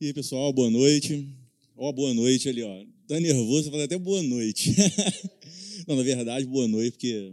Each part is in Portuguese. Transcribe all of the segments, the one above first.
E aí, pessoal, boa noite. Ó, boa noite ali, ó. Tá nervoso, falei até boa noite. Não, na verdade, boa noite, porque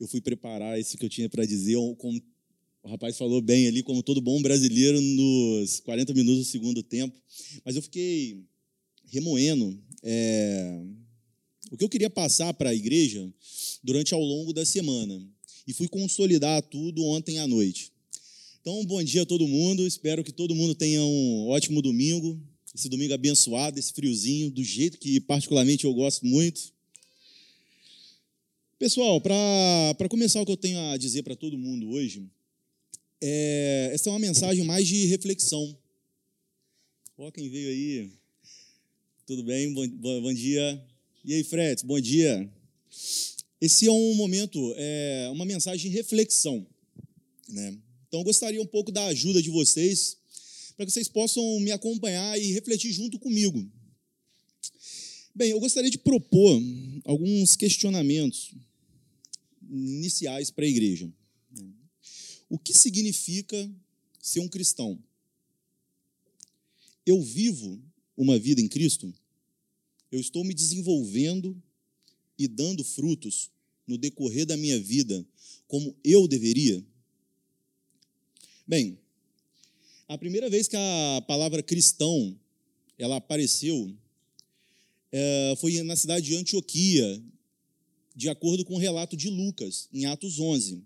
eu fui preparar isso que eu tinha para dizer, como o rapaz falou bem ali, como todo bom brasileiro, nos 40 minutos do segundo tempo. Mas eu fiquei remoendo é, o que eu queria passar para a igreja durante ao longo da semana. E fui consolidar tudo ontem à noite. Então, bom dia a todo mundo. Espero que todo mundo tenha um ótimo domingo. Esse domingo abençoado, esse friozinho, do jeito que particularmente eu gosto muito. Pessoal, para começar o que eu tenho a dizer para todo mundo hoje, é, essa é uma mensagem mais de reflexão. Ó, quem veio aí? Tudo bem? Bom, bom dia. E aí, Fred? Bom dia. Esse é um momento, é uma mensagem de reflexão, né? Então, eu gostaria um pouco da ajuda de vocês, para que vocês possam me acompanhar e refletir junto comigo. Bem, eu gostaria de propor alguns questionamentos iniciais para a igreja. O que significa ser um cristão? Eu vivo uma vida em Cristo? Eu estou me desenvolvendo e dando frutos no decorrer da minha vida como eu deveria? Bem, a primeira vez que a palavra cristão ela apareceu é, foi na cidade de Antioquia, de acordo com o relato de Lucas, em Atos 11.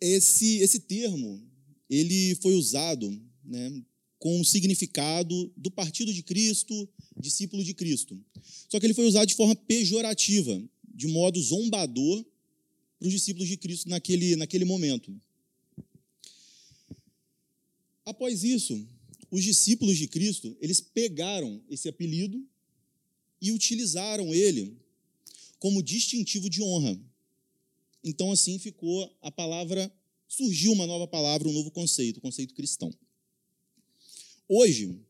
Esse, esse termo ele foi usado né, com o significado do partido de Cristo, discípulo de Cristo. Só que ele foi usado de forma pejorativa, de modo zombador para os discípulos de Cristo naquele, naquele momento. Após isso, os discípulos de Cristo, eles pegaram esse apelido e utilizaram ele como distintivo de honra. Então, assim ficou a palavra, surgiu uma nova palavra, um novo conceito, o conceito cristão. Hoje,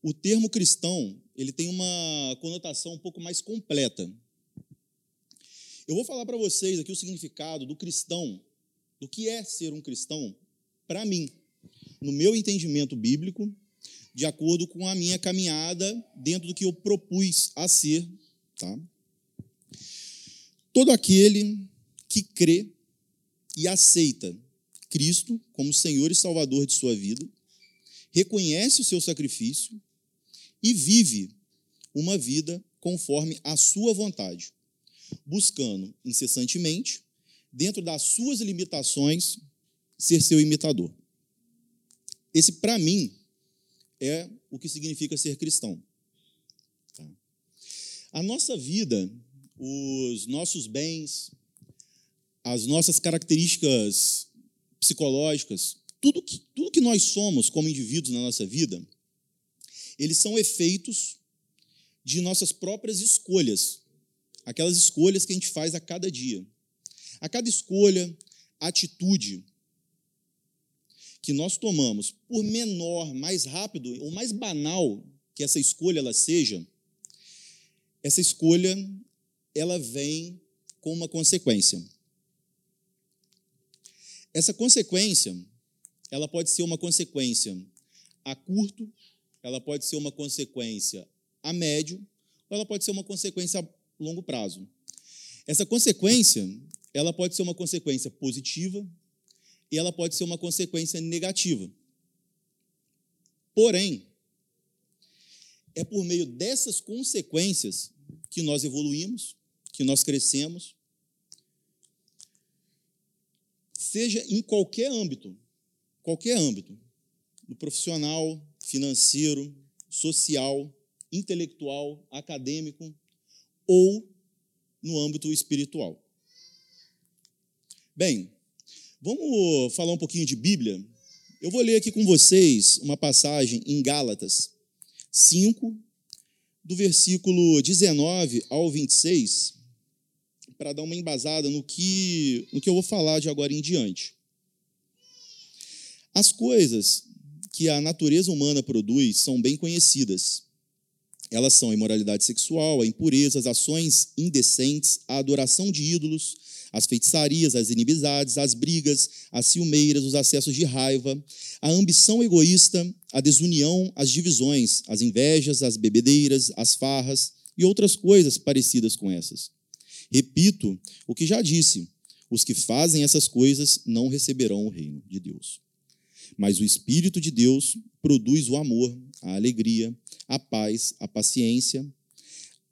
o termo cristão, ele tem uma conotação um pouco mais completa. Eu vou falar para vocês aqui o significado do cristão, do que é ser um cristão, para mim no meu entendimento bíblico, de acordo com a minha caminhada dentro do que eu propus a ser. Tá? Todo aquele que crê e aceita Cristo como Senhor e Salvador de sua vida, reconhece o seu sacrifício e vive uma vida conforme a sua vontade, buscando incessantemente, dentro das suas limitações, ser seu imitador. Esse, para mim, é o que significa ser cristão. Tá? A nossa vida, os nossos bens, as nossas características psicológicas, tudo que, tudo que nós somos como indivíduos na nossa vida, eles são efeitos de nossas próprias escolhas, aquelas escolhas que a gente faz a cada dia. A cada escolha, atitude, que nós tomamos, por menor, mais rápido ou mais banal que essa escolha ela seja, essa escolha ela vem com uma consequência. Essa consequência, ela pode ser uma consequência a curto, ela pode ser uma consequência a médio, ou ela pode ser uma consequência a longo prazo. Essa consequência, ela pode ser uma consequência positiva e ela pode ser uma consequência negativa. Porém, é por meio dessas consequências que nós evoluímos, que nós crescemos, seja em qualquer âmbito, qualquer âmbito, no profissional, financeiro, social, intelectual, acadêmico ou no âmbito espiritual. Bem, Vamos falar um pouquinho de Bíblia? Eu vou ler aqui com vocês uma passagem em Gálatas 5, do versículo 19 ao 26, para dar uma embasada no que, no que eu vou falar de agora em diante. As coisas que a natureza humana produz são bem conhecidas. Elas são imoralidade sexual, a impureza, as ações indecentes, a adoração de ídolos, as feitiçarias, as inimizades, as brigas, as ciumeiras, os acessos de raiva, a ambição egoísta, a desunião, as divisões, as invejas, as bebedeiras, as farras e outras coisas parecidas com essas. Repito o que já disse: os que fazem essas coisas não receberão o reino de Deus. Mas o Espírito de Deus produz o amor, a alegria, a paz, a paciência,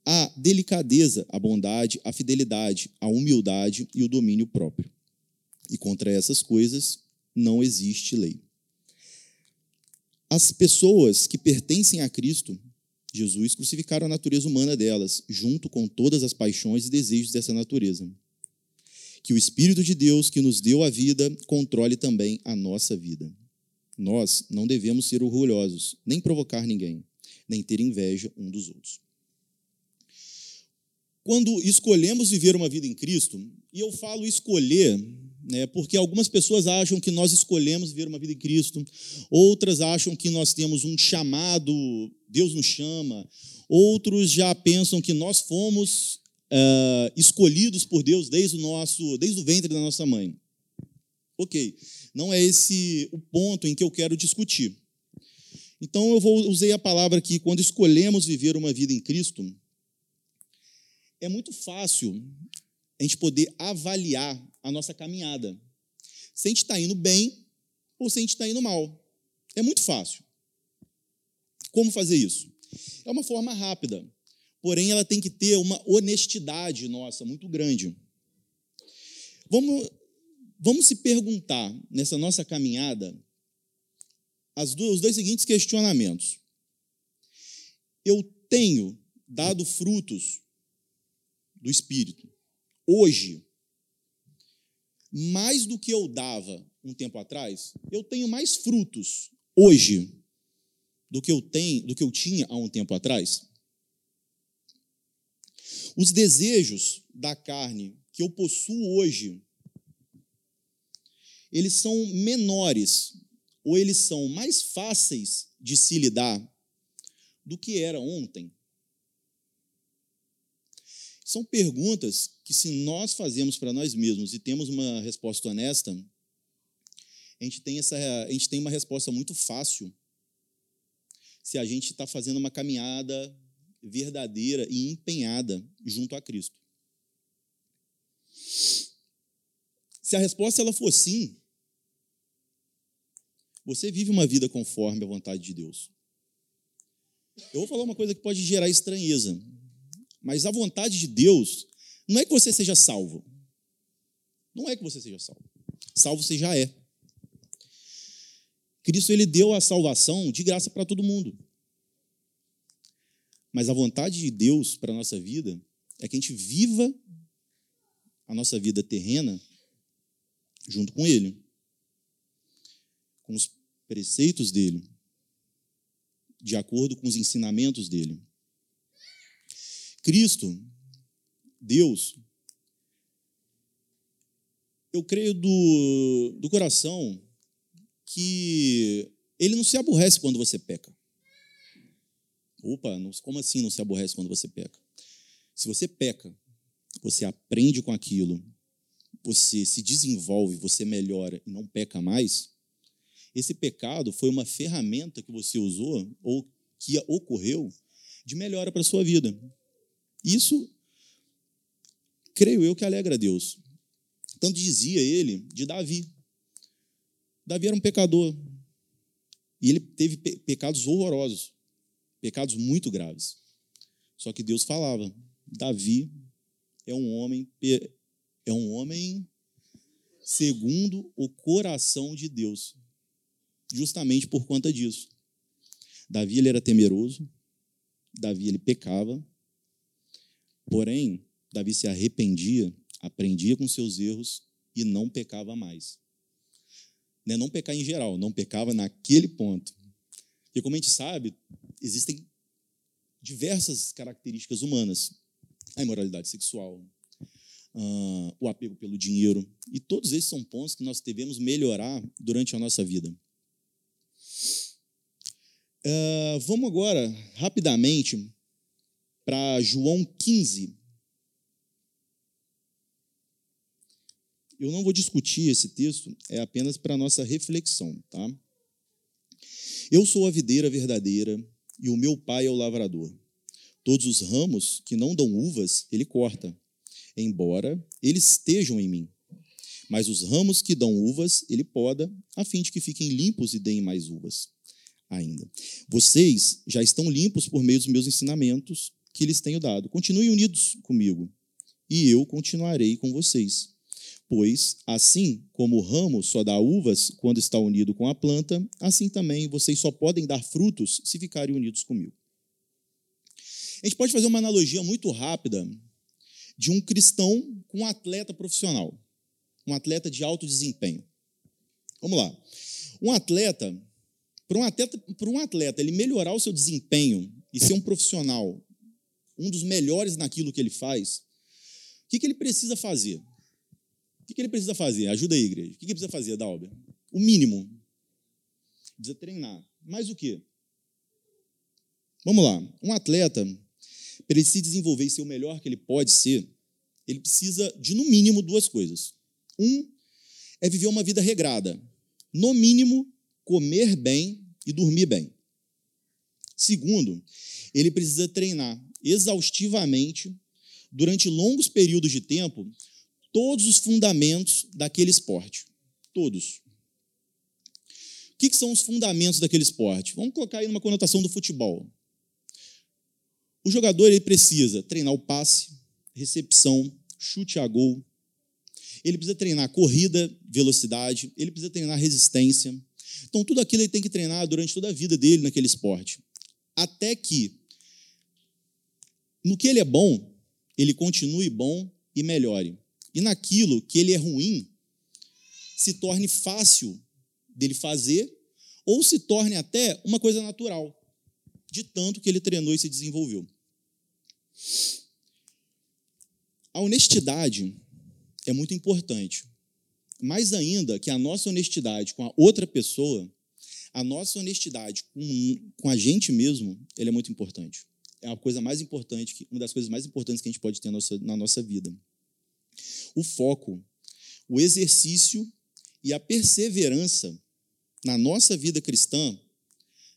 a delicadeza, a bondade, a fidelidade, a humildade e o domínio próprio. E contra essas coisas não existe lei. As pessoas que pertencem a Cristo, Jesus crucificaram a natureza humana delas, junto com todas as paixões e desejos dessa natureza. Que o Espírito de Deus, que nos deu a vida, controle também a nossa vida. Nós não devemos ser orgulhosos, nem provocar ninguém, nem ter inveja um dos outros quando escolhemos viver uma vida em Cristo, e eu falo escolher, né, porque algumas pessoas acham que nós escolhemos viver uma vida em Cristo, outras acham que nós temos um chamado, Deus nos chama, outros já pensam que nós fomos uh, escolhidos por Deus desde o nosso, desde o ventre da nossa mãe. Ok, não é esse o ponto em que eu quero discutir. Então eu vou usei a palavra aqui quando escolhemos viver uma vida em Cristo é muito fácil a gente poder avaliar a nossa caminhada. Se a gente está indo bem ou se a gente está indo mal. É muito fácil. Como fazer isso? É uma forma rápida, porém ela tem que ter uma honestidade nossa muito grande. Vamos, vamos se perguntar nessa nossa caminhada duas, os dois seguintes questionamentos. Eu tenho dado frutos do Espírito. Hoje, mais do que eu dava um tempo atrás, eu tenho mais frutos hoje do que eu tenho, do que eu tinha há um tempo atrás. Os desejos da carne que eu possuo hoje, eles são menores ou eles são mais fáceis de se lidar do que era ontem. São perguntas que, se nós fazemos para nós mesmos e temos uma resposta honesta, a gente tem, essa, a gente tem uma resposta muito fácil se a gente está fazendo uma caminhada verdadeira e empenhada junto a Cristo. Se a resposta ela for sim, você vive uma vida conforme a vontade de Deus. Eu vou falar uma coisa que pode gerar estranheza, mas a vontade de Deus não é que você seja salvo. Não é que você seja salvo. Salvo você já é. Cristo ele deu a salvação de graça para todo mundo. Mas a vontade de Deus para a nossa vida é que a gente viva a nossa vida terrena junto com Ele, com os preceitos dele, de acordo com os ensinamentos dele. Cristo, Deus, eu creio do, do coração que ele não se aborrece quando você peca. Opa, como assim não se aborrece quando você peca? Se você peca, você aprende com aquilo, você se desenvolve, você melhora e não peca mais, esse pecado foi uma ferramenta que você usou ou que ocorreu de melhora para a sua vida. Isso, creio eu, que alegra a Deus. Tanto dizia ele de Davi. Davi era um pecador. E ele teve pecados horrorosos, pecados muito graves. Só que Deus falava: Davi é um homem é um homem segundo o coração de Deus. Justamente por conta disso. Davi ele era temeroso, Davi ele pecava, Porém, Davi se arrependia, aprendia com seus erros e não pecava mais. Né, não pecar em geral, não pecava naquele ponto. Porque, como a gente sabe, existem diversas características humanas: a imoralidade sexual, uh, o apego pelo dinheiro, e todos esses são pontos que nós devemos melhorar durante a nossa vida. Uh, vamos agora, rapidamente, para João 15. Eu não vou discutir esse texto, é apenas para nossa reflexão, tá? Eu sou a videira verdadeira e o meu pai é o lavrador. Todos os ramos que não dão uvas, ele corta, embora eles estejam em mim. Mas os ramos que dão uvas, ele poda, a fim de que fiquem limpos e deem mais uvas ainda. Vocês já estão limpos por meio dos meus ensinamentos que lhes tenho dado. Continuem unidos comigo, e eu continuarei com vocês. Pois, assim como o ramo só dá uvas quando está unido com a planta, assim também vocês só podem dar frutos se ficarem unidos comigo. A gente pode fazer uma analogia muito rápida de um cristão com um atleta profissional, um atleta de alto desempenho. Vamos lá. Um atleta, para um atleta, para um atleta ele melhorar o seu desempenho e ser um profissional, um dos melhores naquilo que ele faz, o que, que ele precisa fazer? O que ele precisa fazer? Ajuda aí, igreja. O que ele precisa fazer, Dalber? O mínimo. Precisa treinar. Mais o quê? Vamos lá. Um atleta, para ele se desenvolver e ser o melhor que ele pode ser, ele precisa de, no mínimo, duas coisas. Um é viver uma vida regrada. No mínimo, comer bem e dormir bem. Segundo, ele precisa treinar exaustivamente durante longos períodos de tempo todos os fundamentos daquele esporte. Todos. O que, são os fundamentos daquele esporte? Vamos colocar aí numa conotação do futebol. O jogador ele precisa treinar o passe, recepção, chute a gol. Ele precisa treinar corrida, velocidade, ele precisa treinar resistência. Então, tudo aquilo ele tem que treinar durante toda a vida dele naquele esporte. Até que, no que ele é bom, ele continue bom e melhore e naquilo que ele é ruim se torne fácil dele fazer ou se torne até uma coisa natural, de tanto que ele treinou e se desenvolveu. A honestidade é muito importante. Mais ainda que a nossa honestidade com a outra pessoa, a nossa honestidade com, com a gente mesmo, ela é muito importante. É a coisa mais importante, uma das coisas mais importantes que a gente pode ter na nossa, na nossa vida o foco, o exercício e a perseverança na nossa vida cristã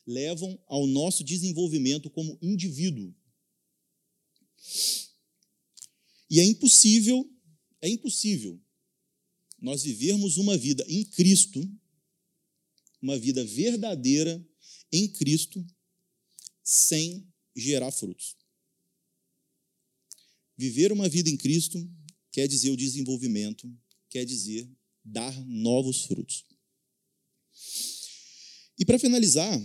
levam ao nosso desenvolvimento como indivíduo. E é impossível, é impossível nós vivermos uma vida em Cristo, uma vida verdadeira em Cristo, sem gerar frutos. Viver uma vida em Cristo quer dizer o desenvolvimento, quer dizer dar novos frutos. E para finalizar,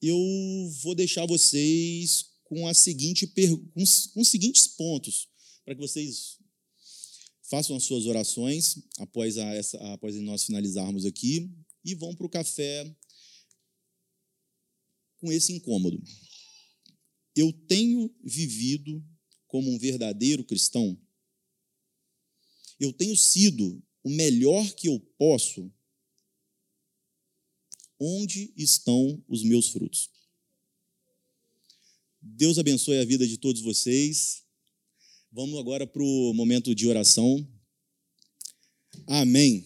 eu vou deixar vocês com, a seguinte, com os seguintes pontos, para que vocês façam as suas orações após, a, essa, após nós finalizarmos aqui e vão para o café com esse incômodo. Eu tenho vivido como um verdadeiro cristão? Eu tenho sido o melhor que eu posso? Onde estão os meus frutos? Deus abençoe a vida de todos vocês. Vamos agora para o momento de oração. Amém.